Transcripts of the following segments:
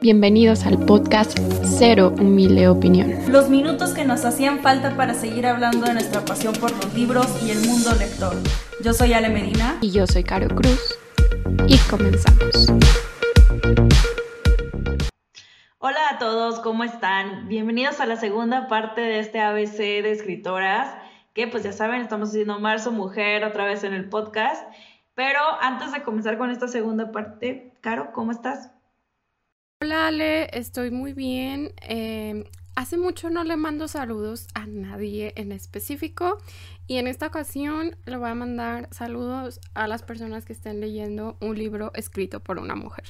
Bienvenidos al podcast Cero Humilde Opinión. Los minutos que nos hacían falta para seguir hablando de nuestra pasión por los libros y el mundo lector. Yo soy Ale Medina. Y yo soy Caro Cruz. Y comenzamos. Hola a todos, ¿cómo están? Bienvenidos a la segunda parte de este ABC de escritoras, que pues ya saben, estamos haciendo Marzo Mujer otra vez en el podcast. Pero antes de comenzar con esta segunda parte, Caro, ¿cómo estás? Hola Ale, estoy muy bien. Em, hace mucho no le mando saludos a nadie en específico y en esta ocasión le voy a mandar saludos a las personas que estén leyendo un libro escrito por una mujer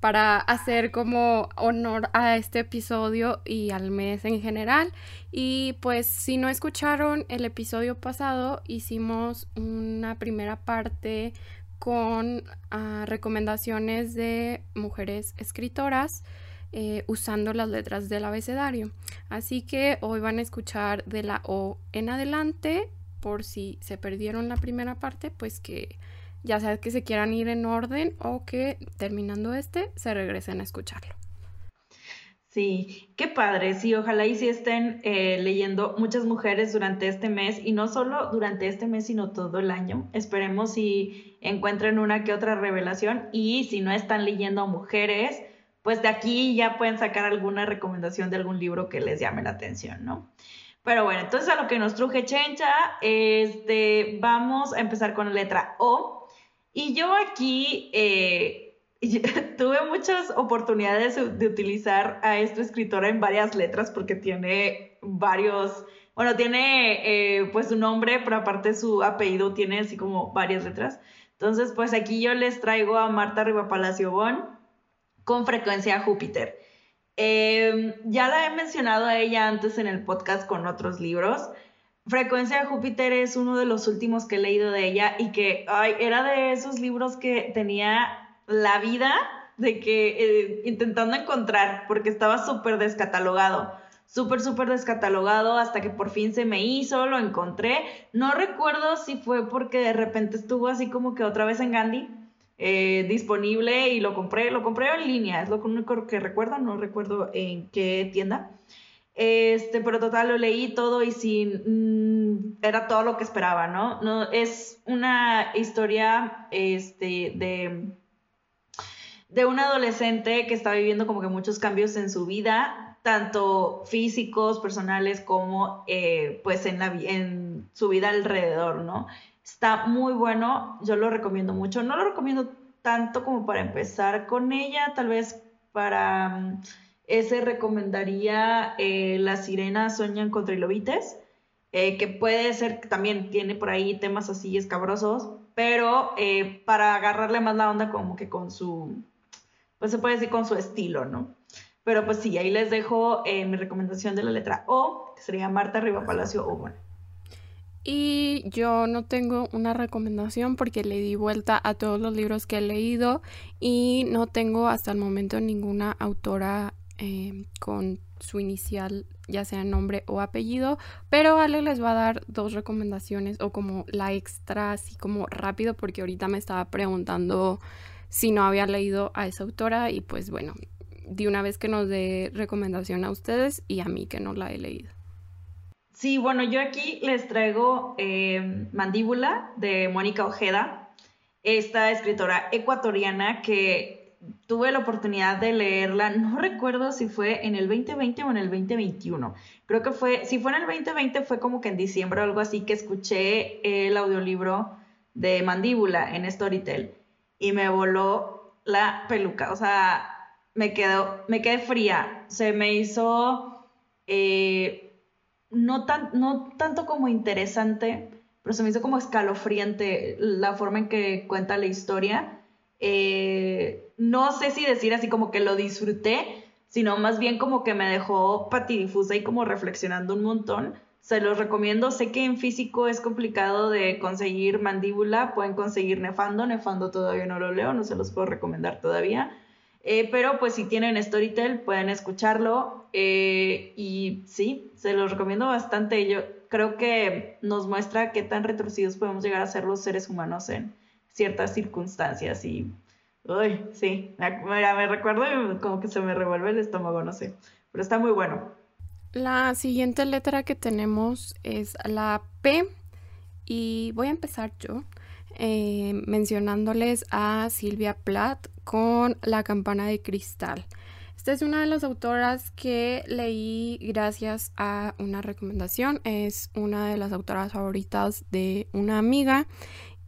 para hacer como honor a este episodio y al mes en general. Y pues si no escucharon el episodio pasado, hicimos una primera parte con ah, recomendaciones de mujeres escritoras eh, usando las letras del abecedario. Así que hoy van a escuchar de la O en adelante, por si se perdieron la primera parte, pues que ya sea que se quieran ir en orden o que terminando este se regresen a escucharlo. Sí, qué padre, sí, ojalá y sí estén eh, leyendo muchas mujeres durante este mes y no solo durante este mes, sino todo el año. Esperemos si encuentren una que otra revelación y si no están leyendo mujeres, pues de aquí ya pueden sacar alguna recomendación de algún libro que les llame la atención, ¿no? Pero bueno, entonces a lo que nos truje Chencha, este, vamos a empezar con la letra O. Y yo aquí... Eh, tuve muchas oportunidades de utilizar a esta escritora en varias letras porque tiene varios, bueno, tiene eh, pues su nombre, pero aparte su apellido tiene así como varias letras. Entonces, pues aquí yo les traigo a Marta Palacio Bon con frecuencia Júpiter. Em, ya la he mencionado a ella antes en el podcast con otros libros. Frecuencia Júpiter es uno de los últimos que he leído de ella y que ay, era de esos libros que tenía la vida de que eh, intentando encontrar, porque estaba súper descatalogado, súper, súper descatalogado hasta que por fin se me hizo, lo encontré. No recuerdo si fue porque de repente estuvo así como que otra vez en Gandhi. Eh, disponible y lo compré, lo compré en línea, es lo único que recuerdo, no recuerdo en qué tienda. Este, pero total lo leí todo y sin mm, era todo lo que esperaba, ¿no? No es una historia este de de un adolescente que está viviendo como que muchos cambios en su vida, tanto físicos, personales, como eh, pues en, la, en su vida alrededor, ¿no? Está muy bueno, yo lo recomiendo mucho. No lo recomiendo tanto como para empezar con ella, tal vez para mm, ese recomendaría eh, Las sirenas sueñan con trilobites, eh, que puede ser que también tiene por ahí temas así escabrosos, pero para agarrarle más la onda como que con su pues se puede decir con su estilo, ¿no? Pero pues sí, ahí les dejo eh, mi recomendación de la letra O, que sería Marta Riva Palacio o bueno. Y yo no tengo una recomendación porque le di vuelta a todos los libros que he leído y no tengo hasta el momento ninguna autora eh, con su inicial, ya sea nombre o apellido, pero Ale les va a dar dos recomendaciones o como la extra, así como rápido, porque ahorita me estaba preguntando si no había leído a esa autora y pues bueno, de una vez que nos dé recomendación a ustedes y a mí que no la he leído. Sí, bueno, yo aquí les traigo eh, Mandíbula de Mónica Ojeda, esta escritora ecuatoriana que tuve la oportunidad de leerla, no recuerdo si fue en el 2020 o en el 2021. Creo que fue, si fue en el 2020 fue como que en diciembre o algo así que escuché el audiolibro de Mandíbula en Storytel y me voló la peluca. O sea, me quedó, me quedé fría. Se me hizo eh, no, tan, no tanto como interesante, pero se me hizo como escalofriante la forma en que cuenta la historia. Eh, no sé si decir así como que lo disfruté, sino más bien como que me dejó patidifusa y como reflexionando un montón se los recomiendo. Sé que en físico es complicado de conseguir mandíbula, pueden conseguir Nefando. Nefando todavía no lo leo, no se los puedo recomendar todavía. Eh, pero pues si tienen Storytel pueden escucharlo eh, y sí, se los recomiendo bastante. Yo creo que nos muestra qué tan retorcidos podemos llegar a ser los seres humanos en ciertas circunstancias y Uy, sí, me recuerdo como que se me revuelve el estómago, no sé, pero está muy bueno. La siguiente letra que tenemos es la P y voy a empezar yo eh, mencionándoles a Silvia Plath con La campana de cristal. Esta es una de las autoras que leí gracias a una recomendación. Es una de las autoras favoritas de una amiga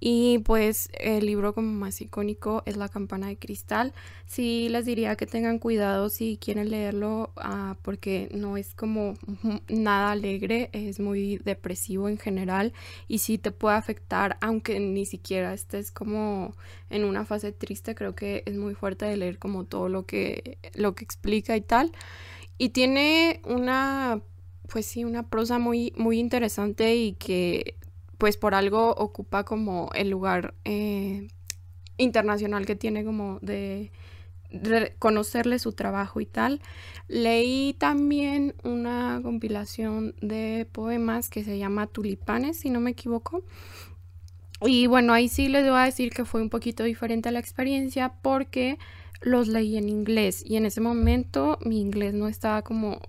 y pues el libro como más icónico es La campana de cristal. Sí les diría que tengan cuidado si quieren leerlo ah, porque no es como nada alegre, es muy depresivo en general y sí te puede afectar aunque ni siquiera estés como en una fase triste. Creo que es muy fuerte de leer como todo lo que, lo que explica y tal. Y tiene una pues sí, una prosa muy, muy interesante y que pues por algo ocupa como el lugar eh, internacional que tiene como de reconocerle su trabajo y tal. Leí también una compilación de poemas que se llama Tulipanes, si no me equivoco. Y bueno, ahí sí les voy a decir que fue un poquito diferente la experiencia porque los leí en inglés y en ese momento mi inglés no estaba como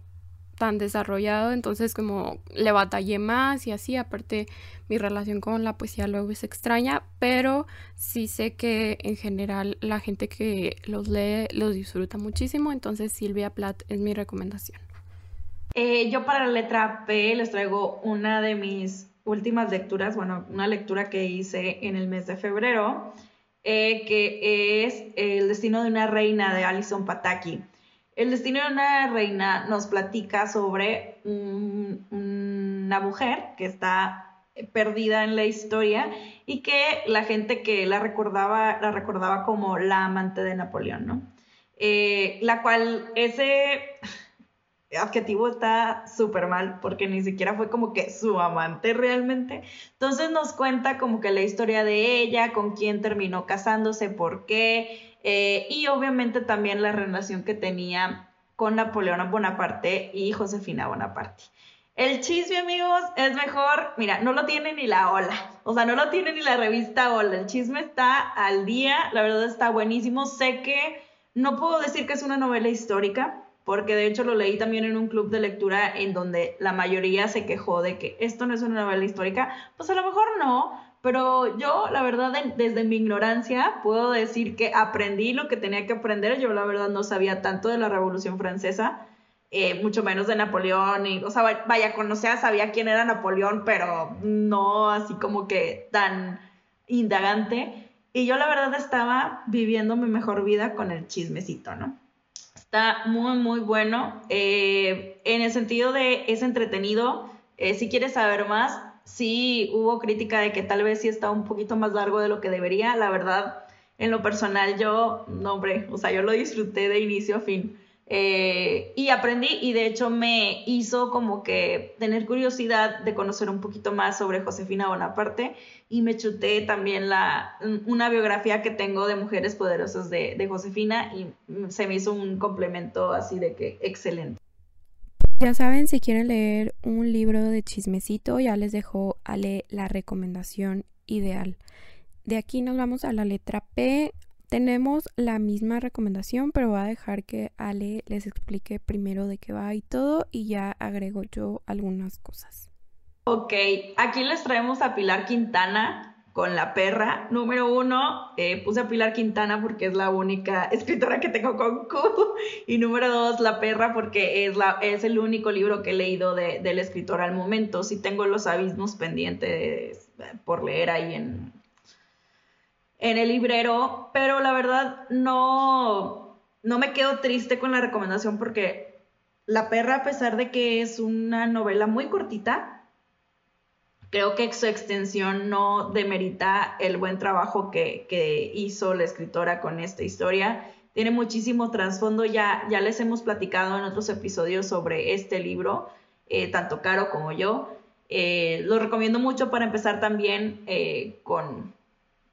tan desarrollado, entonces como le batallé más y así, aparte mi relación con la poesía luego es extraña, pero sí sé que en general la gente que los lee los disfruta muchísimo, entonces Silvia Plath es mi recomendación. Eh, yo para la letra P les traigo una de mis últimas lecturas, bueno, una lectura que hice en el mes de febrero, eh, que es El destino de una reina de Alison Pataki. El destino de una reina nos platica sobre una mujer que está perdida en la historia y que la gente que la recordaba, la recordaba como la amante de Napoleón, ¿no? Eh, la cual ese adjetivo está súper mal porque ni siquiera fue como que su amante realmente. Entonces nos cuenta como que la historia de ella, con quién terminó casándose, por qué, eh, y obviamente también la relación que tenía con Napoleón Bonaparte y Josefina Bonaparte. El chisme, amigos, es mejor, mira, no lo tiene ni la ola, o sea, no lo tiene ni la revista ola, el chisme está al día, la verdad está buenísimo, sé que no puedo decir que es una novela histórica, porque de hecho lo leí también en un club de lectura en donde la mayoría se quejó de que esto no es una novela histórica, pues a lo mejor no, pero yo, la verdad, desde mi ignorancia, puedo decir que aprendí lo que tenía que aprender. Yo, la verdad, no sabía tanto de la Revolución Francesa, eh, mucho menos de Napoleón. Y, o sea, vaya, conocía, sabía quién era Napoleón, pero no así como que tan indagante. Y yo, la verdad, estaba viviendo mi mejor vida con el chismecito, ¿no? Está muy, muy bueno. Eh, en el sentido de es entretenido. Eh, si quieres saber más, sí hubo crítica de que tal vez sí está un poquito más largo de lo que debería. La verdad, en lo personal, yo, no, hombre, o sea, yo lo disfruté de inicio a fin. Eh, y aprendí y de hecho me hizo como que tener curiosidad de conocer un poquito más sobre Josefina Bonaparte y me chuté también la, una biografía que tengo de mujeres poderosas de, de Josefina y se me hizo un complemento así de que excelente. Ya saben, si quieren leer un libro de chismecito, ya les dejo Ale la recomendación ideal. De aquí nos vamos a la letra P. Tenemos la misma recomendación, pero voy a dejar que Ale les explique primero de qué va y todo y ya agrego yo algunas cosas. Ok, aquí les traemos a Pilar Quintana, con La Perra. Número uno, eh, puse a Pilar Quintana porque es la única escritora que tengo con Q. Y número dos, La Perra porque es, la, es el único libro que he leído de, del escritor al momento. Sí tengo los abismos pendientes por leer ahí en, en el librero, pero la verdad no, no me quedo triste con la recomendación porque La Perra, a pesar de que es una novela muy cortita, creo que su extensión no demerita el buen trabajo que, hizo la escritora con esta historia. Tiene muchísimo trasfondo, ya, les hemos platicado en otros episodios sobre este libro, eh, tanto Caro como yo. Eh, lo recomiendo mucho para empezar también eh, con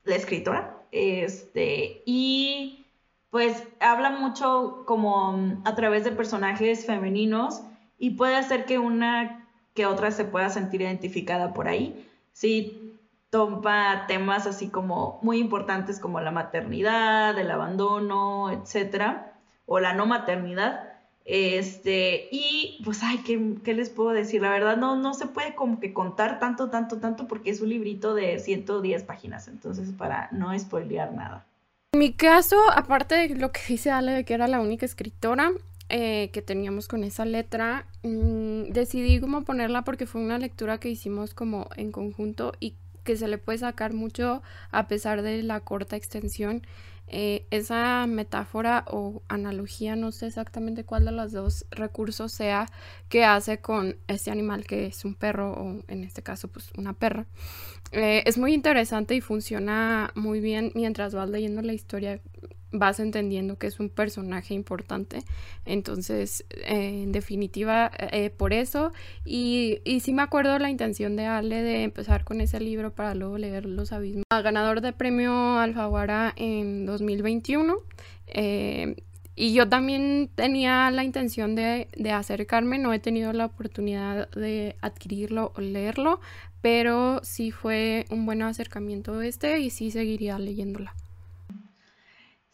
la escritora. Este, y pues habla mucho como a través de personajes femeninos y puede hacer que una que otra se pueda sentir identificada por ahí. Si toma temas así como muy importantes como la maternidad, el abandono, etcétera, o la no maternidad. Este, y pues, ay, ¿qué, ¿qué, les puedo decir? La verdad, no, no se puede como que contar tanto, tanto, tanto, porque es un librito de 110 páginas, entonces para no spoilear nada. En mi caso, aparte de lo que dice Ale de que era la única escritora eh, que teníamos con esa letra, mmm, decidí como ponerla porque fue una lectura que hicimos como en conjunto y que se le puede sacar mucho a pesar de la corta extensión. Eh, esa metáfora o analogía, no sé exactamente cuál de los dos recursos sea, que hace con este animal que es un perro o en este caso pues una perra. Eh, es muy interesante y funciona muy bien mientras vas leyendo la historia vas entendiendo que es un personaje importante. Entonces, eh, en definitiva, eh, por eso. Y, y sí me acuerdo la intención de Ale de empezar con ese libro para luego leer Los Abismos. Ganador de premio Alfaguara en 2021. Eh, y yo también tenía la intención de, de, acercarme, no he tenido la oportunidad de adquirirlo o leerlo, pero sí fue un buen acercamiento este y sí seguiría leyéndola.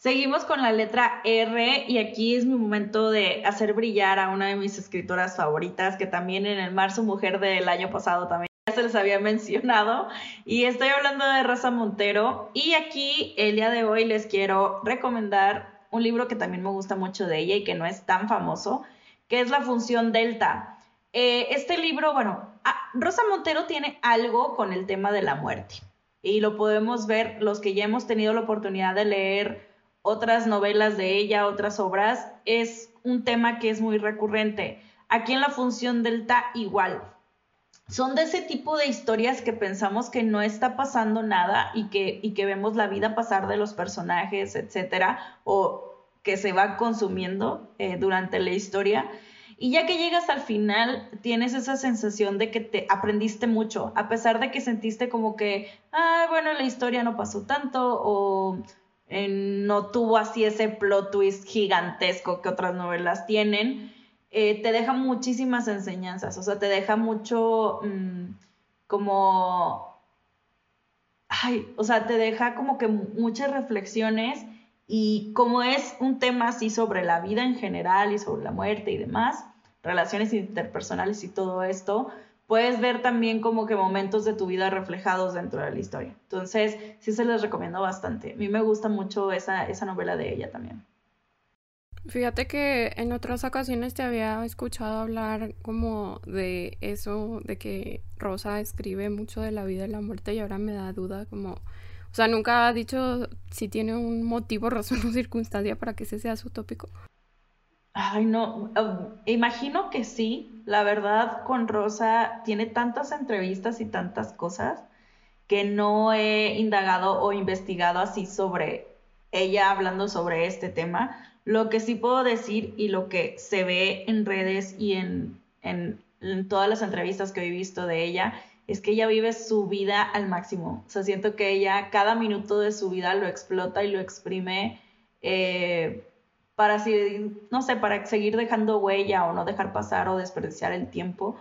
Seguimos con la letra R y aquí es mi momento de hacer brillar a una de mis escritoras favoritas, que también en el Marzo Mujer del año pasado también ya se les había mencionado. Y estoy hablando de Rosa Montero. Y aquí el día de hoy les quiero recomendar un libro que también me gusta mucho de ella y que no es tan famoso, que es La Función Delta. Eh, este libro, bueno, Rosa Montero tiene algo con el tema de la muerte. Y lo podemos ver los que ya hemos tenido la oportunidad de leer otras novelas de ella, otras obras, es un tema que es muy recurrente. Aquí en la función delta igual. Son de ese tipo de historias que pensamos que no está pasando nada y que, y que vemos la vida pasar de los personajes, etcétera, o que se va consumiendo eh, durante la historia. Y ya que llegas al final, tienes esa sensación de que te aprendiste mucho, a pesar de que sentiste como que, ah, bueno, la historia no pasó tanto, o no tuvo así ese plot twist gigantesco que otras novelas tienen, eh, te deja muchísimas enseñanzas, o sea, te deja mucho mm, como, ay, o sea, te deja como que muchas reflexiones y como es un tema así sobre la vida en general y sobre la muerte y demás, relaciones interpersonales y todo esto, puedes ver también como que momentos de tu vida reflejados dentro de la historia. Entonces, sí se les recomiendo bastante. A mí me gusta mucho esa, esa novela de ella también. Fíjate que en otras ocasiones te había escuchado hablar como de eso, de que Rosa escribe mucho de la vida y la muerte y ahora me da duda como, o sea, nunca ha dicho si tiene un motivo, razón o circunstancia para que ese sea su tópico. Ay, no, um, imagino que sí. La verdad, con Rosa tiene tantas entrevistas y tantas cosas que no he indagado o investigado así sobre ella hablando sobre este tema. Lo que sí puedo decir y lo que se ve en redes y en, en, en todas las entrevistas que he visto de ella es que ella vive su vida al máximo. O sea, siento que ella cada minuto de su vida lo explota y lo exprime. Eh, para, no sé, para seguir dejando huella o no dejar pasar o desperdiciar el tiempo.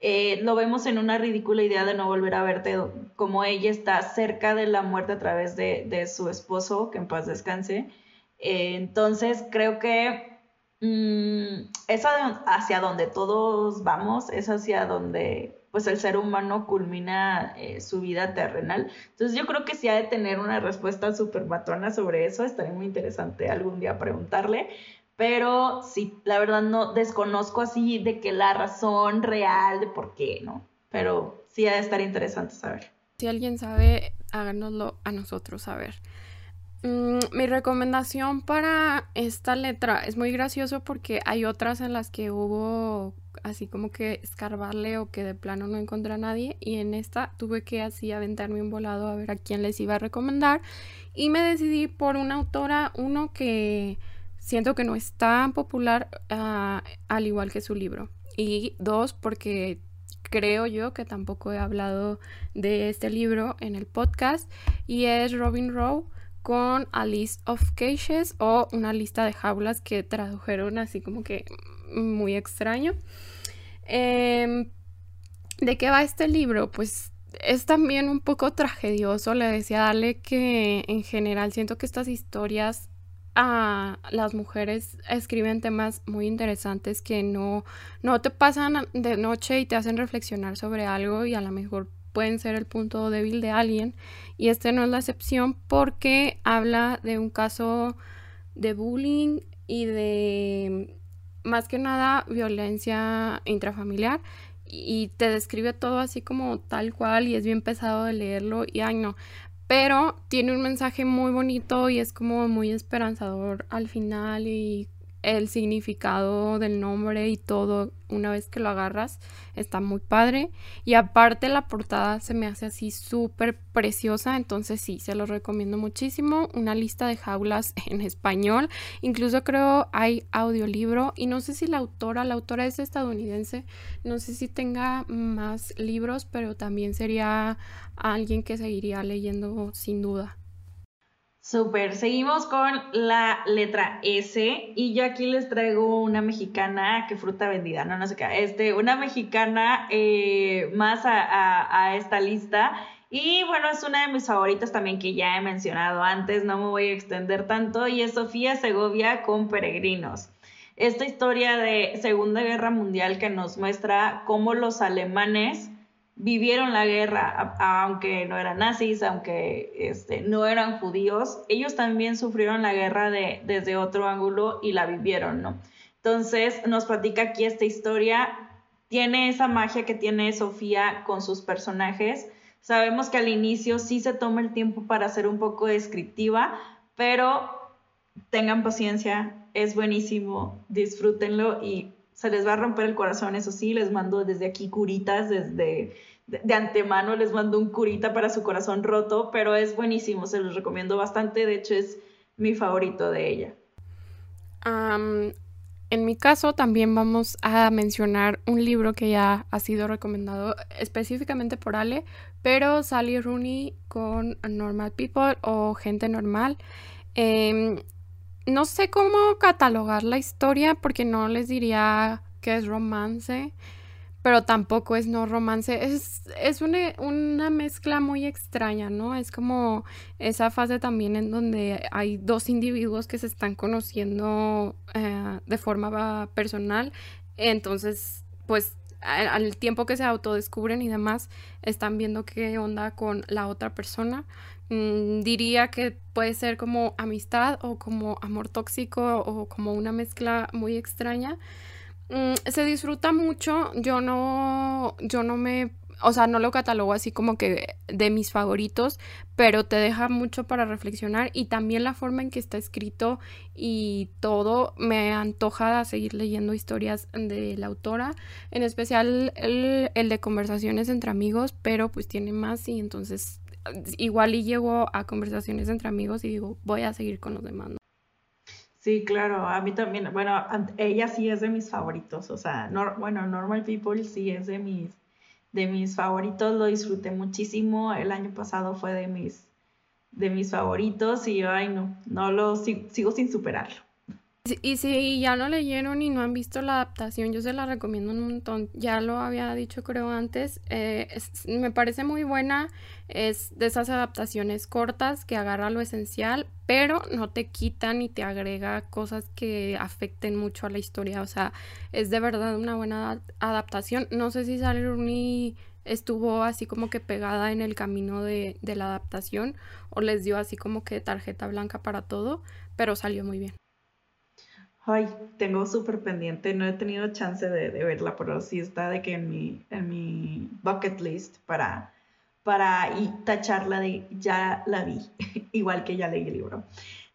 Eh, lo vemos en una ridícula idea de no volver a verte, como ella está cerca de la muerte a través de, su esposo, que en paz descanse. Eh, entonces, creo que mm, es hacia donde todos vamos, es hacia donde pues el ser humano culmina eh, su vida terrenal. Entonces yo creo que si ha de tener una respuesta súper matona sobre eso, estaría muy interesante algún día preguntarle. Pero sí, la verdad no desconozco así de que la razón real de por qué, ¿no? Pero sí ha de estar interesante saber. Si alguien sabe, háganoslo a nosotros saber. Mm, mi recomendación para esta letra es muy gracioso porque hay otras en las que hubo así como que escarbarle o que de plano no encontré a nadie y en esta tuve que así aventarme un volado a ver a quién les iba a recomendar y me decidí por una autora, uno que siento que no es tan popular uh, al igual que su libro y dos porque creo yo que tampoco he hablado de este libro en el podcast y es Robin Rowe con A List of Cages o una lista de jaulas que tradujeron así como que muy extraño. Em, ¿De qué va este libro? Pues es también un poco tragedioso. Le decía Dale que en general siento que estas historias a las mujeres escriben temas muy interesantes que no, no te pasan de noche y te hacen reflexionar sobre algo y a lo mejor pueden ser el punto débil de alguien. Y este no es la excepción porque habla de un caso de bullying y de más que nada violencia intrafamiliar y te describe todo así como tal cual y es bien pesado de leerlo y ay no, pero tiene un mensaje muy bonito y es como muy esperanzador al final y el significado del nombre y todo una vez que lo agarras está muy padre. Y aparte la portada se me hace así súper preciosa entonces sí se lo recomiendo muchísimo. Una lista de jaulas en español. Incluso creo hay audiolibro y no sé si la autora la autora es estadounidense no sé si tenga más libros pero también sería alguien que seguiría leyendo sin duda Súper, seguimos con la letra S y yo aquí les traigo una mexicana, que fruta vendida, no, no sé qué, este, una mexicana eh, más a, esta lista y bueno, es una de mis favoritas también que ya he mencionado antes, no me voy a extender tanto y es Sofía Segovia con Peregrinos. Esta historia de Segunda Guerra Mundial que nos muestra cómo los alemanes vivieron la guerra, aunque no eran nazis, aunque este, no eran judíos, ellos también sufrieron la guerra de, desde otro ángulo y la vivieron, ¿no? Entonces nos platica aquí esta historia, tiene esa magia que tiene Sofía con sus personajes. Sabemos que al inicio sí se toma el tiempo para ser un poco descriptiva, pero tengan paciencia, es buenísimo, disfrútenlo y se les va a romper el corazón, eso sí, les mando desde aquí curitas, desde de, antemano les mando un curita para su corazón roto, pero es buenísimo, se los recomiendo bastante, de hecho es mi favorito de ella. en mi caso también vamos a mencionar un libro que ya ha sido recomendado específicamente por Ale, pero Sally Rooney con Normal People o Gente Normal. Em, no sé cómo catalogar la historia porque no les diría que es romance, pero tampoco es no romance. Es, es una, una, mezcla muy extraña, ¿no? Es como esa fase también en donde hay dos individuos que se están conociendo eh, de forma personal. Entonces, pues al tiempo que se autodescubren y demás, están viendo qué onda con la otra persona. Mm, diría que puede ser como amistad o como amor tóxico o como una mezcla muy extraña. Mm, se disfruta mucho, yo no, yo no me, o sea, no lo catalogo así como que de mis favoritos, pero te deja mucho para reflexionar y también la forma en que está escrito y todo me antoja seguir leyendo historias de la autora, en especial el, el de conversaciones entre amigos, pero pues tiene más y entonces igual y llego a conversaciones entre amigos y digo, voy a seguir con los demás. Sí, claro, a mí también, bueno, ella sí es de mis favoritos, o sea, bueno, Normal People sí es de mis, de mis favoritos, lo disfruté muchísimo, el año pasado fue de mis, de mis favoritos y, ay, no, no lo, sigo sin superarlo. Y si ya lo leyeron y no han visto la adaptación, yo se la recomiendo un montón. Ya lo había dicho creo antes. Eh, me parece muy buena. Es de esas adaptaciones cortas que agarra lo esencial, pero no te quita ni te agrega cosas que afecten mucho a la historia. O sea, es de verdad una buena adaptación. No sé si Sally Rooney estuvo así como que pegada en el camino de, de la adaptación o les dio así como que tarjeta blanca para todo, pero salió muy bien. Ay, tengo súper pendiente, no he tenido chance de, verla, pero sí está de que en mi, en mi bucket list para, para tacharla de ya la vi, igual que ya leí el libro.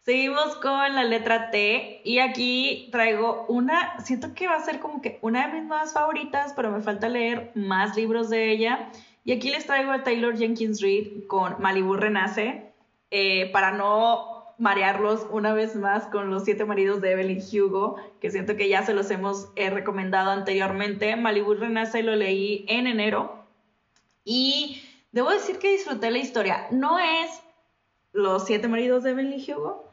Seguimos con la letra T y aquí traigo una, siento que va a ser como que una de mis más favoritas, pero me falta leer más libros de ella. Y aquí les traigo a Taylor Jenkins Reid con Malibu Renace, eh, para no marearlos una vez más con los siete maridos de Evelyn Hugo, que siento que ya se los hemos eh, recomendado anteriormente. Malibu Renace lo leí en enero y debo decir que disfruté la historia. No es los siete maridos de Evelyn Hugo,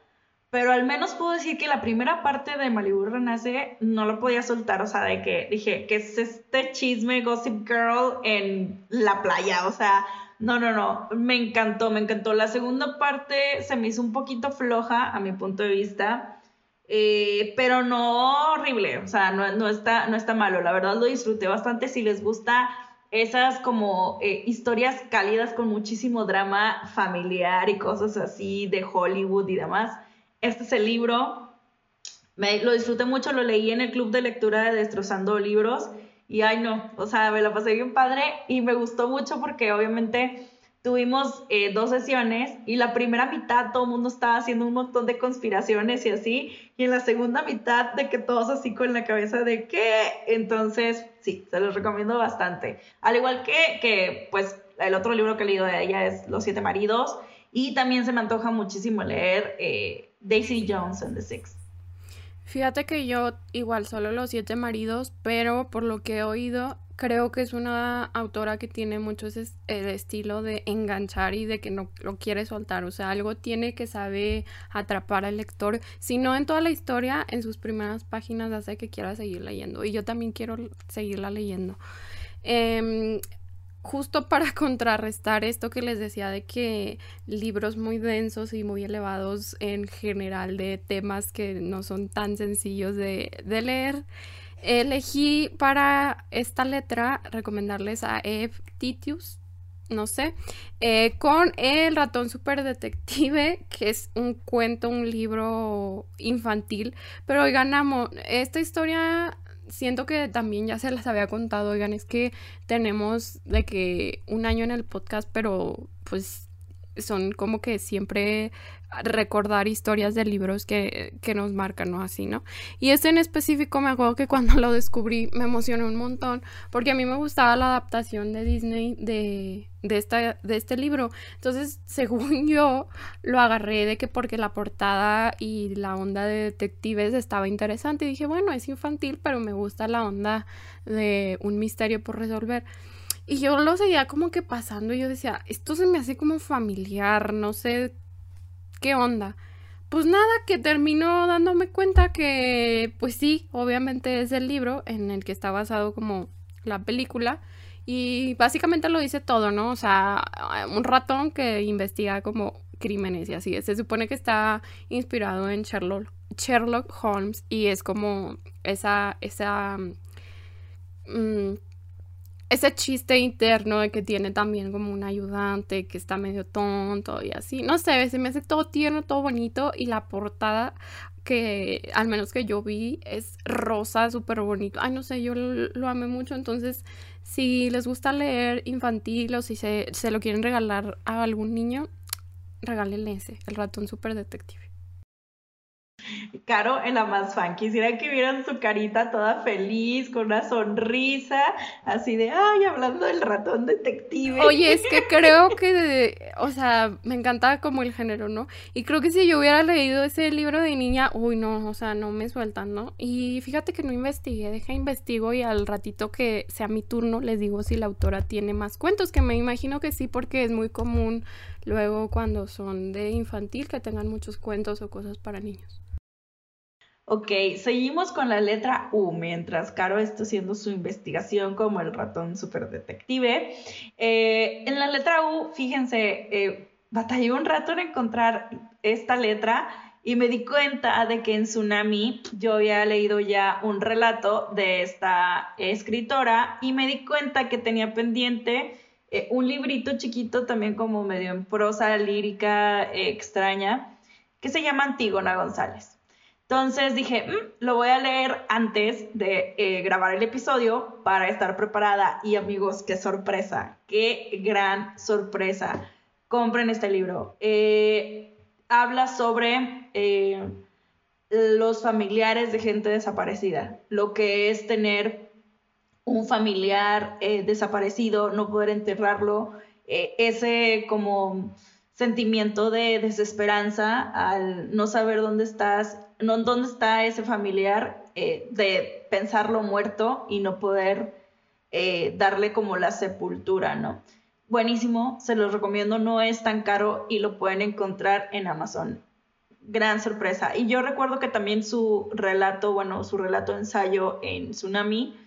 pero al menos puedo decir que la primera parte de Malibu Renace no lo podía soltar, o sea, de que dije, que es este chisme Gossip Girl en la playa? O sea, no, no, no, me encantó, me encantó. La segunda parte se me hizo un poquito floja a mi punto de vista, eh, pero no horrible, o sea, no, está, no está malo, la verdad lo disfruté bastante. Si les gusta esas como eh, historias cálidas con muchísimo drama familiar y cosas así de Hollywood y demás, este es el libro. Lo disfruté mucho, lo leí en el club de lectura de Destrozando Libros y ay no, o sea, me lo pasé bien padre y me gustó mucho porque obviamente tuvimos eh, dos sesiones y la primera mitad todo el mundo estaba haciendo un montón de conspiraciones y así, y en la segunda mitad de que todos así con la cabeza de qué, entonces sí, se los recomiendo bastante. Al igual que, que pues el otro libro que he leído de ella es Los siete maridos y también se me antoja muchísimo leer eh, Daisy Jones and the Six. Fíjate que yo igual solo los siete maridos, pero por lo que he oído, creo que es una autora que tiene mucho ese el estilo de enganchar y de que no lo quiere soltar. O sea, algo tiene que saber atrapar al lector. Si no en toda la historia, en sus primeras páginas hace que quiera seguir leyendo. Y yo también quiero seguirla leyendo. Eh, justo para contrarrestar esto que les decía de que libros muy densos y muy elevados en general de temas que no son tan sencillos de, leer, elegí para esta letra recomendarles a Eve Titius, no sé, eh, con El ratón super detective, que es un cuento, un libro infantil, pero oigan, amo, esta historia siento que también ya se las había contado, oigan, es que tenemos de que un año en el podcast, pero pues son como que siempre recordar historias de libros que, que, nos marcan, ¿no? Así, ¿no? Y este en específico me acuerdo que cuando lo descubrí me emocionó un montón porque a mí me gustaba la adaptación de Disney de, de, esta, de este libro. Entonces, según yo, lo agarré de que porque la portada y la onda de detectives estaba interesante y dije, bueno, es infantil, pero me gusta la onda de un misterio por resolver. Y yo lo seguía como que pasando y yo decía, esto se me hace como familiar, no sé qué onda. Pues nada, que terminó dándome cuenta que, pues sí, obviamente es el libro en el que está basado como la película. Y básicamente lo dice todo, ¿no? O sea, un ratón que investiga como crímenes y así. Se supone que está inspirado en Sherlock, Sherlock Holmes y es como esa, esa mm, ese chiste interno de que tiene también como un ayudante que está medio tonto y así. No sé, se me hace todo tierno, todo bonito y la portada que al menos que yo vi es rosa, súper bonito. Ay, no sé, yo lo, amé mucho. Entonces, si les gusta leer infantil o si se, se lo quieren regalar a algún niño, regálenle ese, el ratón súper detective. Caro en la más fan. Quisiera que vieran su carita toda feliz, con una sonrisa, así de, ay, hablando del ratón detective. Oye, es que creo que, o sea, me encantaba como el género, ¿no? Y creo que si yo hubiera leído ese libro de niña, uy, no, o sea, no me sueltan, ¿no? Y fíjate que no investigué, deja investigo y al ratito que sea mi turno les digo si la autora tiene más cuentos, que me imagino que sí, porque es muy común luego cuando son de infantil que tengan muchos cuentos o cosas para niños. Ok, seguimos con la letra U, mientras Caro está haciendo su investigación como el ratón super detective. Eh, en la letra U, fíjense, eh, batallé un rato en encontrar esta letra y me di cuenta de que en Tsunami yo había leído ya un relato de esta escritora y me di cuenta que tenía pendiente eh, un librito chiquito también como medio en prosa lírica extraña que se llama Antígona González. Entonces dije, mm, lo voy a leer antes de eh, grabar el episodio para estar preparada. Y amigos, qué sorpresa, qué gran sorpresa. Compren este libro. Eh, habla sobre eh, los familiares de gente desaparecida, lo que es tener un familiar desaparecido, no poder enterrarlo, ese como sentimiento de desesperanza al no saber dónde estás no, dónde está ese familiar eh, de pensarlo muerto y no poder eh, darle como la sepultura, ¿no? Buenísimo, se los recomiendo, no es tan caro y lo pueden encontrar en Amazon. gran sorpresa. Y yo recuerdo que también su relato, bueno, su relato ensayo en Tsunami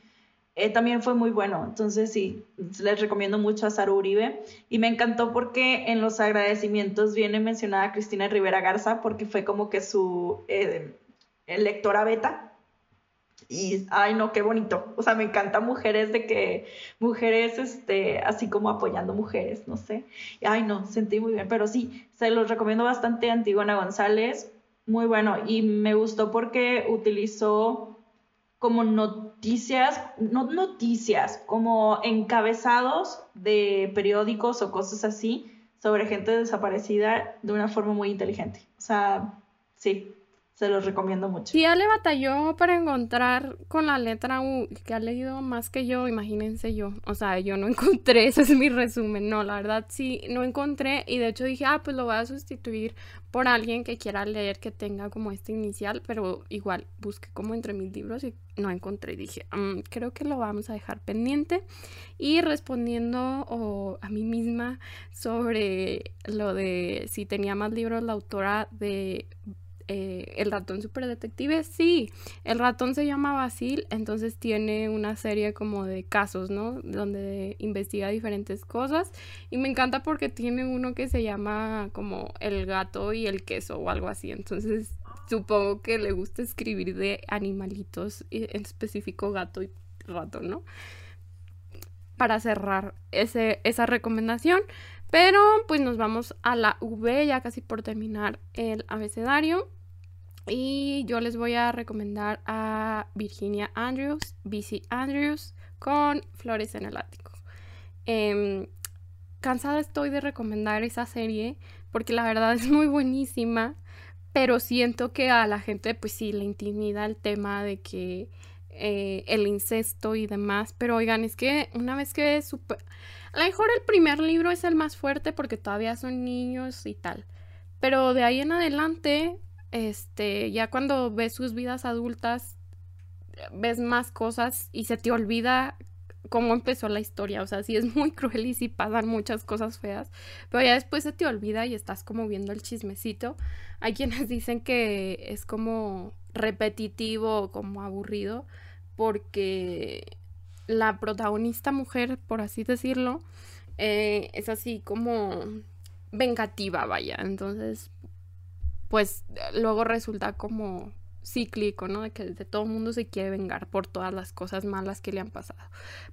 eh, también fue muy bueno. Entonces sí, les recomiendo mucho a Saru Uribe. Y me encantó porque en los agradecimientos viene mencionada Cristina Rivera Garza porque fue como que su eh, lectora beta. Y, ay, no, qué bonito. O sea, me encanta mujeres de que, mujeres, este, así como apoyando mujeres, no sé. Ay, no, sentí muy bien. Pero sí, se los recomiendo bastante Antigona González. Muy bueno. Y me gustó porque utilizó como noticias, no noticias, como encabezados de periódicos o cosas así sobre gente desaparecida de una forma muy inteligente. O sea, sí, se los recomiendo mucho. Si ya le batalló para encontrar con la letra U, que ha leído más que yo, imagínense yo. O sea, yo no encontré, ese es mi resumen. No, la verdad sí, no encontré. Y de hecho dije, ah, pues lo voy a sustituir por alguien que quiera leer que tenga como este inicial. Pero igual busqué como entre mis libros y no encontré. Dije, mm, creo que lo vamos a dejar pendiente. Y respondiendo a mí misma sobre lo de si tenía más libros la autora de eh, el ratón super detective, sí, el ratón se llama Basil, entonces tiene una serie como de casos, ¿no? Donde investiga diferentes cosas y me encanta porque tiene uno que se llama como el gato y el queso o algo así, entonces supongo que le gusta escribir de animalitos, en específico gato y ratón, ¿no? Para cerrar esa recomendación. Pero pues nos vamos a la V ya casi por terminar el abecedario. Y yo les voy a recomendar a Virginia Andrews, BC Andrews, con Flores en el Ático. Em, cansada estoy de recomendar esa serie porque la verdad es muy buenísima, pero siento que a la gente pues sí le intimida el tema de que eh, el incesto y demás, pero oigan, es que una vez que super... A lo mejor el primer libro es el más fuerte porque todavía son niños y tal, pero de ahí en adelante este, ya cuando ves sus vidas adultas, ves más cosas y se te olvida cómo empezó la historia. O sea, sí es muy cruel y sí pasan muchas cosas feas, pero ya después se te olvida y estás como viendo el chismecito. Hay quienes dicen que es como repetitivo, como aburrido, porque la protagonista mujer, por así decirlo, eh, es así como vengativa, vaya. Entonces, pues luego resulta como cíclico, ¿no? De que de todo el mundo se quiere vengar por todas las cosas malas que le han pasado.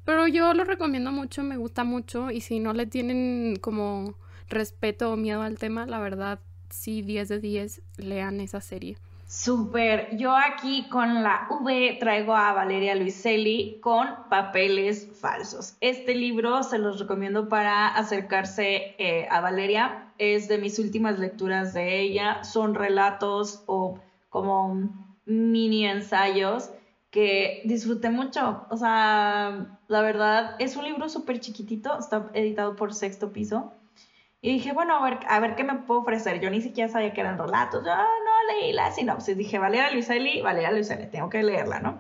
Pero yo lo recomiendo mucho, me gusta mucho y si no le tienen como respeto o miedo al tema, la verdad, sí, 10 de 10, lean esa serie. Súper. Yo aquí con la V traigo a Valeria Luiselli con Papeles Falsos. Este libro se los recomiendo para acercarse eh, a Valeria. Es de mis últimas lecturas de ella. Son relatos o como mini ensayos que disfruté mucho. O sea, la verdad, es un libro súper chiquitito. Está editado por Sexto Piso. Y dije, bueno, a ver, a ver qué me puedo ofrecer. Yo ni siquiera sabía que eran relatos. Yo no leí la sinopsis. Dije, Valeria Luiselli, Valeria Luiselli, tengo que leerla, ¿no?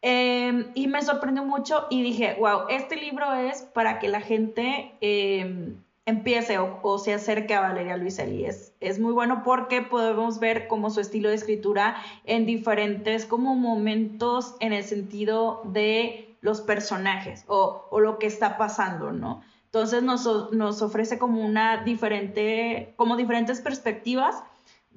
Em, y me sorprendió mucho y dije, wow, este libro es para que la gente em, empiece o, se acerque a Valeria Luiselli. Es, es muy bueno porque podemos ver como su estilo de escritura en diferentes como momentos en el sentido de los personajes o, o lo que está pasando, ¿no? Entonces nos, nos ofrece como una diferente, como diferentes perspectivas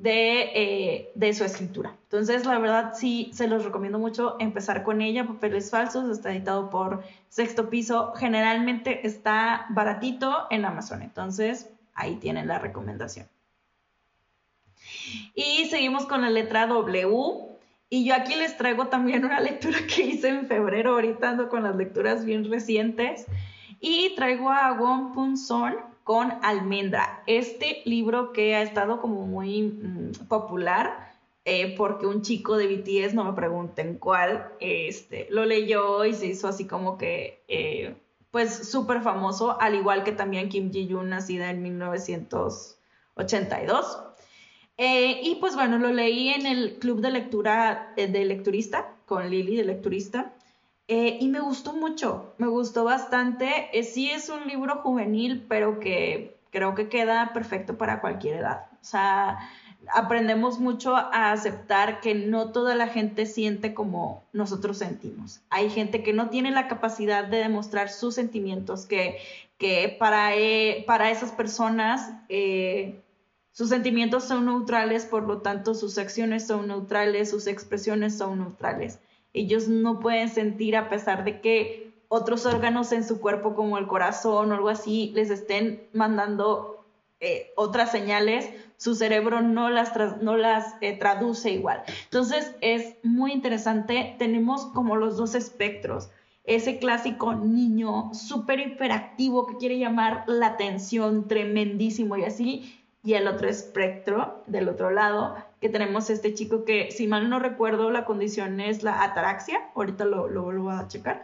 de, eh, de, su escritura. Entonces, la verdad, sí, se los recomiendo mucho empezar con ella. Papeles Falsos, está editado por Sexto Piso. Generalmente está baratito en Amazon. Entonces, ahí tienen la recomendación. Y seguimos con la letra W. Y yo aquí les traigo también una lectura que hice en febrero. Ahorita ando con las lecturas bien recientes. Y traigo a Wong Pun Son con Almendra. Este libro que ha estado como muy mm, popular. Eh, porque un chico de BTS, no me pregunten cuál, este, lo leyó y se hizo así como que, eh, pues, súper famoso, al igual que también Kim Ji-yoon, nacida en 1982. Eh, y pues bueno, lo leí en el club de lectura de lecturista, con Lili de lecturista. Eh, y me gustó mucho, me gustó bastante. Eh, sí es un libro juvenil, pero que creo que queda perfecto para cualquier edad. O sea, aprendemos mucho a aceptar que no toda la gente siente como nosotros sentimos. Hay gente que no tiene la capacidad de demostrar sus sentimientos, que, que para, eh, para esas personas sus sentimientos son neutrales, por lo tanto sus acciones son neutrales, sus expresiones son neutrales. Ellos no pueden sentir a pesar de que otros órganos en su cuerpo como el corazón o algo así les estén mandando eh, otras señales, su cerebro no las, no las eh, traduce igual. Entonces es muy interesante, tenemos como los dos espectros. Ese clásico niño súper hiperactivo que quiere llamar la atención, tremendísimo y así, y el otro espectro del otro lado, que tenemos este chico que, si mal no recuerdo, la condición es la ataraxia, ahorita lo, lo vuelvo a checar,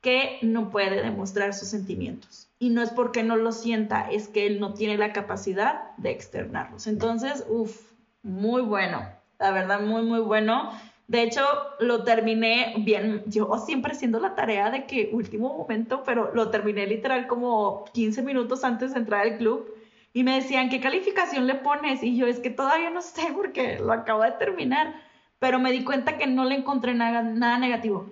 que no puede demostrar sus sentimientos. Y no es porque no lo sienta, es que él no tiene la capacidad de externarlos. Entonces, uff, muy bueno, la verdad, muy, muy bueno. De hecho, lo terminé bien, yo siempre haciendo la tarea de que último momento, pero lo terminé literal como 15 minutos antes de entrar al club y me decían, ¿qué calificación le pones? Y yo, es que todavía no sé porque lo acabo de terminar, pero me di cuenta que no le encontré nada, nada negativo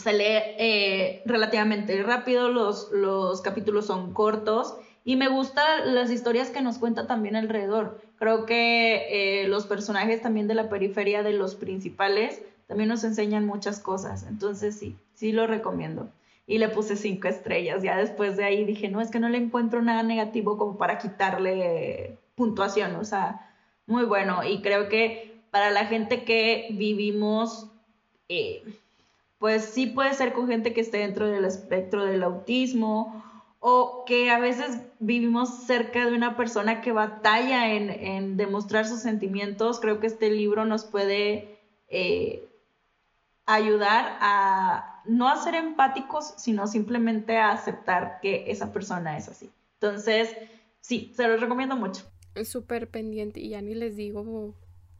se lee eh, relativamente rápido, los, los capítulos son cortos y me gustan las historias que nos cuenta también alrededor. Creo que eh, los personajes también de la periferia de los principales también nos enseñan muchas cosas. Entonces sí, sí lo recomiendo. Y le puse cinco estrellas. Ya después de ahí dije, no, es que no le encuentro nada negativo como para quitarle puntuación. O sea, muy bueno. Y creo que para la gente que vivimos... Eh, pues sí puede ser con gente que esté dentro del espectro del autismo o que a veces vivimos cerca de una persona que batalla en, demostrar sus sentimientos. Creo que este libro nos puede eh, ayudar a no a ser empáticos, sino simplemente a aceptar que esa persona es así. Entonces, sí, se los recomiendo mucho. Es súper pendiente y ya ni les digo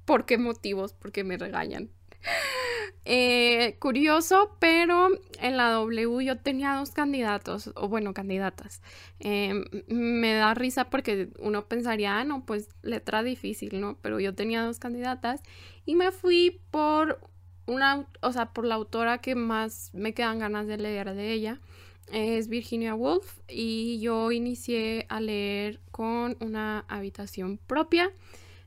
por qué motivos, porque me regañan. Eh, curioso, pero en la W yo tenía dos candidatos, o bueno, candidatas. Em, me da risa porque uno pensaría, ah, no, pues letra difícil, ¿no? Pero yo tenía dos candidatas y me fui por una, o sea, por la autora que más me quedan ganas de leer de ella. Es Virginia Woolf y yo inicié a leer con una habitación propia.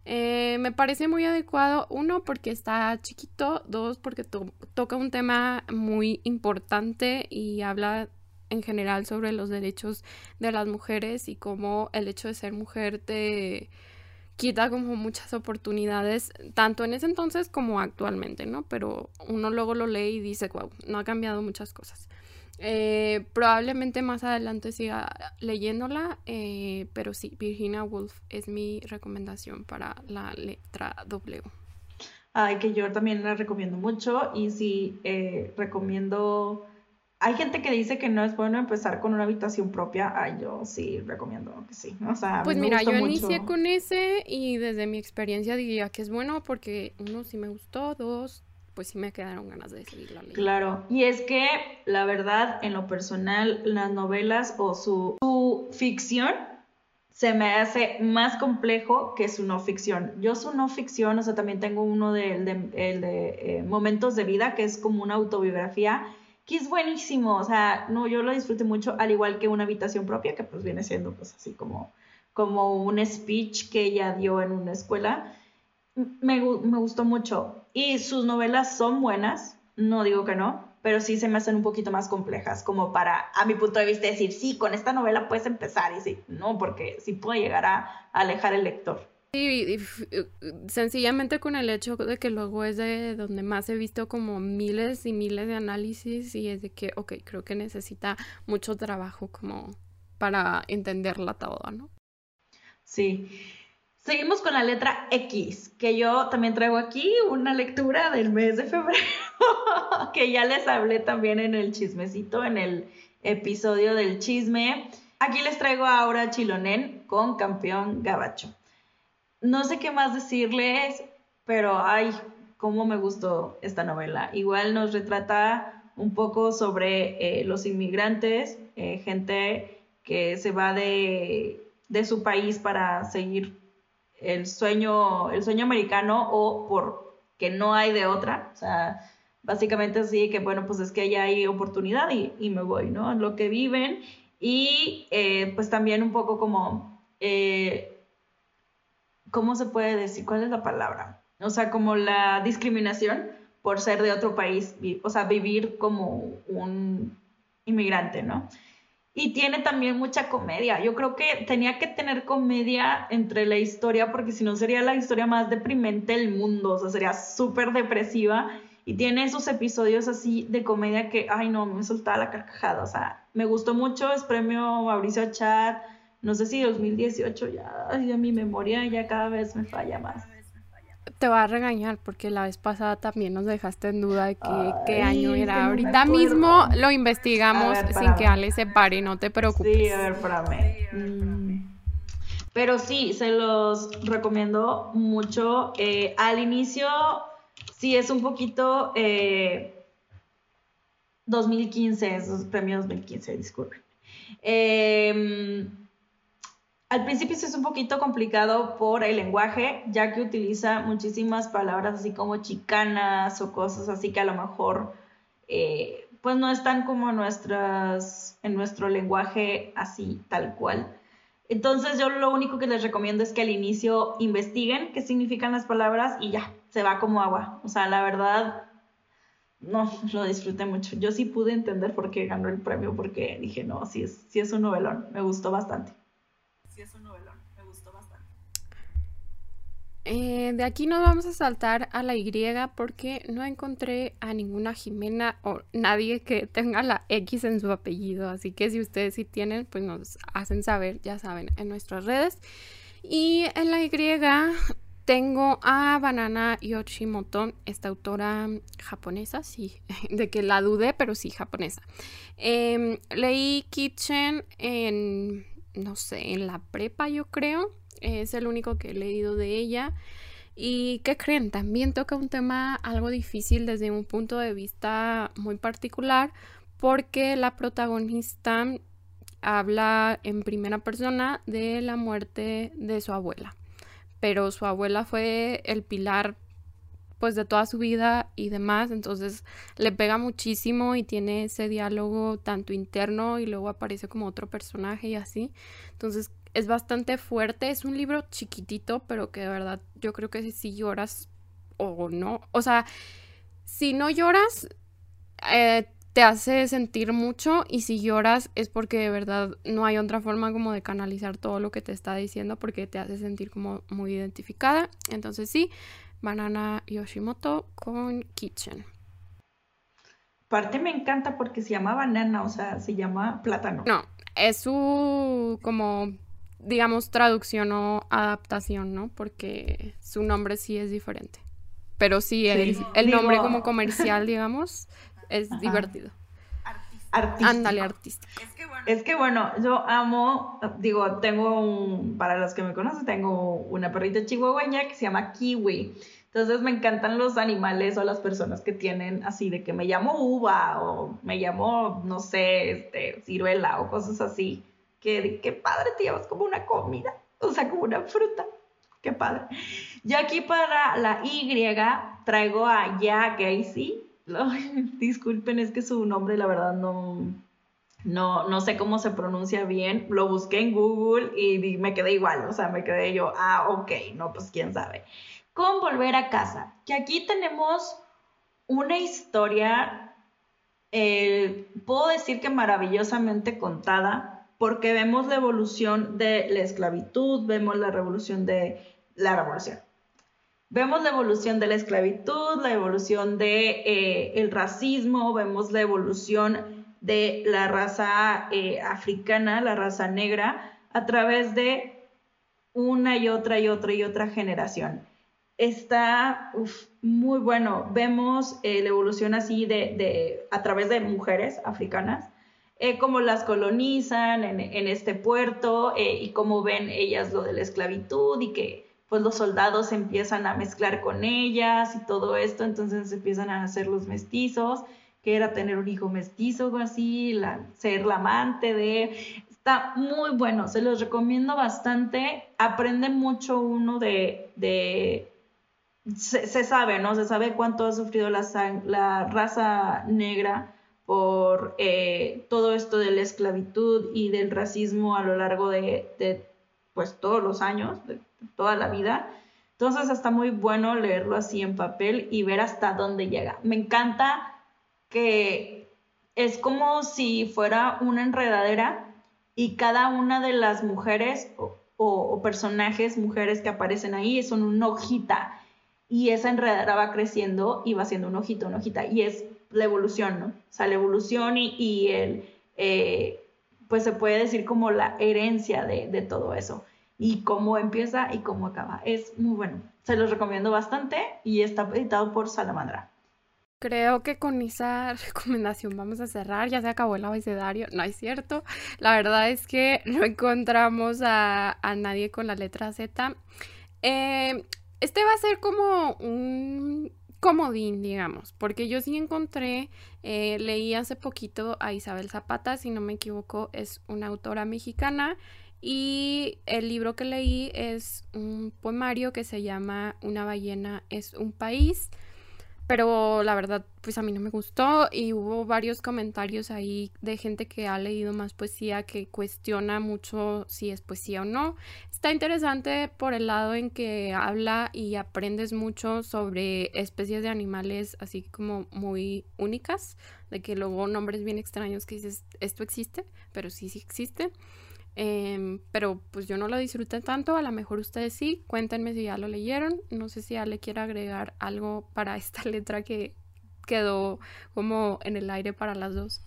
Eh, me parece muy adecuado, uno, porque está chiquito, dos, porque toca un tema muy importante y habla en general sobre los derechos de las mujeres y cómo el hecho de ser mujer te quita como muchas oportunidades, tanto en ese entonces como actualmente, ¿no? Pero uno luego lo lee y dice, wow, no ha cambiado muchas cosas. Eh, probablemente más adelante siga leyéndola, eh, pero sí, Virginia Woolf es mi recomendación para la letra W. Ay, que yo también la recomiendo mucho y sí, eh, recomiendo... Hay gente que dice que no es bueno empezar con una habitación propia. Ay, yo sí recomiendo que sí. O sea, pues mira, yo inicié con ese y desde mi experiencia diría que es bueno porque uno sí me gustó, dos pues sí me quedaron ganas de seguir la leyendo. Claro, y es que la verdad, en lo personal, las novelas o su, su ficción se me hace más complejo que su no ficción. Yo su no ficción, o sea, también tengo uno de, el de, de eh, Momentos de Vida, que es como una autobiografía, que es buenísimo, o sea, no, yo lo disfruté mucho, al igual que una habitación propia, que pues viene siendo pues así como, como un speech que ella dio en una escuela. Me, me gustó mucho. Y sus novelas son buenas, no digo que no, pero sí se me hacen un poquito más complejas, como para, a mi punto de vista, decir, sí, con esta novela puedes empezar, y sí, no, porque sí puede llegar a, alejar el lector. Sí, sencillamente con el hecho de que luego es de donde más he visto como miles y miles de análisis y es de que, ok, creo que necesita mucho trabajo como para entenderla toda, ¿no? Sí. Seguimos con la letra X, que yo también traigo aquí una lectura del mes de febrero, que ya les hablé también en el chismecito, en el episodio del chisme. Aquí les traigo ahora Chilonen con Campeón Gabacho. No sé qué más decirles, pero ay, cómo me gustó esta novela. Igual nos retrata un poco sobre eh, los inmigrantes, eh, gente que se va de, de su país para seguir el sueño, el sueño americano o por que no hay de otra. O sea, básicamente así que, bueno, pues es que ya hay oportunidad y, y me voy, ¿no? Lo que viven y eh, pues también un poco como, eh, ¿cómo se puede decir? ¿Cuál es la palabra? O sea, como la discriminación por ser de otro país, o sea, vivir como un inmigrante, ¿no? Y tiene también mucha comedia. Yo creo que tenía que tener comedia entre la historia, porque si no sería la historia más deprimente del mundo, o sea, sería súper depresiva. Y tiene esos episodios así de comedia que, ay no, me soltaba la carcajada. O sea, me gustó mucho, es premio Mauricio Chat, no sé si 2018 ya, ay, a mi memoria ya cada vez me falla más te va a regañar porque la vez pasada también nos dejaste en duda de qué año era. Ahorita mismo lo investigamos sin que Ale se pare, no te preocupes. Sí, a ver, espérame. Mm. Pero sí, se los recomiendo mucho. Eh, al inicio, sí es un poquito 2015, eh, esos premios 2015, disculpen. Eh, al principio sí es un poquito complicado por el lenguaje, ya que utiliza muchísimas palabras así como chicanas o cosas así que a lo mejor eh, pues no están como nuestras, en nuestro lenguaje así tal cual. Entonces yo lo único que les recomiendo es que al inicio investiguen qué significan las palabras y ya, se va como agua. O sea, la verdad, no, lo disfruté mucho. Yo sí pude entender por qué ganó el premio, porque dije, no, sí es, sí es un novelón, me gustó bastante sí es un novelón, me gustó bastante. Eh, de aquí nos vamos a saltar a la Y porque no encontré a ninguna Jimena o nadie que tenga la X en su apellido. Así que si ustedes sí tienen, pues nos hacen saber, ya saben, en nuestras redes. Y en la Y tengo a Banana Yoshimoto, esta autora japonesa, sí, de que la dudé, pero sí japonesa. Em, leí Kitchen en no sé, en la prepa yo creo. Es el único que he leído de ella. ¿Y qué creen? También toca un tema algo difícil desde un punto de vista muy particular porque la protagonista habla en primera persona de la muerte de su abuela. Pero su abuela fue el pilar pues de toda su vida y demás, entonces le pega muchísimo y tiene ese diálogo tanto interno y luego aparece como otro personaje y así. Entonces es bastante fuerte, es un libro chiquitito, pero que de verdad yo creo que si lloras o no, o sea, si no lloras, eh, te hace sentir mucho y si lloras es porque de verdad no hay otra forma como de canalizar todo lo que te está diciendo porque te hace sentir como muy identificada. Entonces sí, Banana Yoshimoto con Kitchen. Parte me encanta porque se llama banana, o sea, se llama plátano. No, es su como digamos traducción o adaptación, ¿no? Porque su nombre sí es diferente. Pero sí, el, nombre como comercial, digamos, es divertido. Artístico. Ándale, artístico. Es que, bueno. es que bueno, yo amo, digo, tengo un, para los que me conocen, tengo una perrita chihuahueña que se llama Kiwi. Entonces me encantan los animales o las personas que tienen así de que me llamo uva o me llamo, no sé, este, ciruela o cosas así. Que qué padre, te llevas como una comida, o sea, como una fruta. Qué padre. Y aquí para la Y traigo a Ya Gacy. disculpen, es que su nombre la verdad no, no, no sé cómo se pronuncia bien. Lo busqué en Google y me quedé igual. O sea, me quedé yo, ah, ok, no, pues quién sabe con Volver a casa, que aquí tenemos una historia, eh, puedo decir que maravillosamente contada, porque vemos la evolución de la esclavitud, vemos la revolución de la revolución. Vemos la evolución de la esclavitud, la evolución de eh, el racismo, vemos la evolución de la raza eh, africana, la raza negra, a través de una y otra y otra y otra generación está muy bueno. Vemos eh, la evolución así de, a través de mujeres africanas, eh, cómo las colonizan en, este puerto eh, y cómo ven ellas lo de la esclavitud y que pues los soldados empiezan a mezclar con ellas y todo esto, entonces empiezan a hacer los mestizos, que era tener un hijo mestizo o así, ser la amante de... Está muy bueno, se los recomiendo bastante. Aprende mucho uno de... de se, sabe, ¿no? Se sabe cuánto ha sufrido la, raza negra por eh, todo esto de la esclavitud y del racismo a lo largo de, pues todos los años, de toda la vida. Entonces está muy bueno leerlo así en papel y ver hasta dónde llega. Me encanta que es como si fuera una enredadera y cada una de las mujeres o, personajes, mujeres que aparecen ahí, son una hojita y esa enredadera va creciendo y va siendo una hojita, una hojita y es la evolución, ¿no? O sea, la evolución y, el, eh, pues se puede decir como la herencia de, de todo eso y cómo empieza y cómo acaba. Es muy bueno. Se los recomiendo bastante y está editado por Salamandra. Creo que con esa recomendación vamos a cerrar. Ya se acabó el abecedario. No es cierto. La verdad es que no encontramos a, nadie con la letra Z. Eh, este va a ser como un comodín, digamos, porque yo sí encontré, eh, leí hace poquito a Isabel Zapata, si no me equivoco, es una autora mexicana y el libro que leí es un poemario que se llama Una ballena es un país. Pero la verdad, pues a mí no me gustó y hubo varios comentarios ahí de gente que ha leído más poesía que cuestiona mucho si es poesía o no. Está interesante por el lado en que habla y aprendes mucho sobre especies de animales así como muy únicas, de que luego nombres bien extraños que dices, esto existe, pero sí, sí existe. Em, pero pues yo no lo disfruté tanto, a lo mejor ustedes sí, cuéntenme si ya lo leyeron, no sé si ya le quiero agregar algo para esta letra que quedó como en el aire para las dos.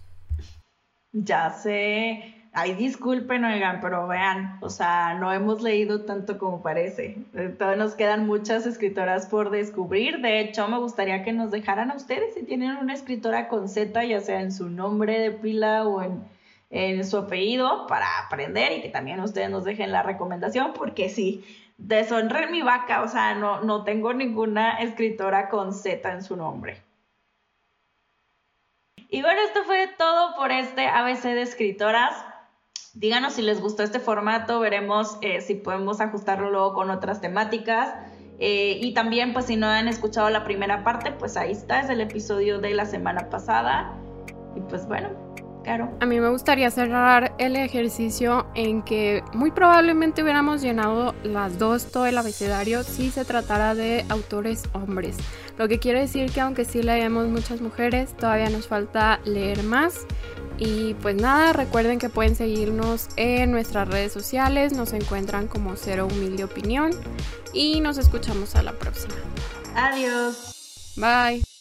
Ya sé, ay disculpen, oigan, pero vean, o sea, no hemos leído tanto como parece. Eh, todavía nos quedan muchas escritoras por descubrir. De hecho, me gustaría que nos dejaran a ustedes si tienen una escritora con Z, ya sea en su nombre de pila o en en su apellido para aprender y que también ustedes nos dejen la recomendación porque sí, deshonré mi vaca, o sea, no, no tengo ninguna escritora con Z en su nombre. Y bueno, esto fue todo por este ABC de escritoras. Díganos si les gustó este formato, veremos eh, si podemos ajustarlo luego con otras temáticas. Eh, y también, pues si no han escuchado la primera parte, pues ahí está, es el episodio de la semana pasada. Y pues bueno, a mí me gustaría cerrar el ejercicio en que muy probablemente hubiéramos llenado las dos, todo el abecedario, si se tratara de autores hombres. Lo que quiere decir que aunque sí leemos muchas mujeres, todavía nos falta leer más. Y pues nada, recuerden que pueden seguirnos en nuestras redes sociales, nos encuentran como Cero Humilde Opinión y nos escuchamos a la próxima. Adiós. Bye.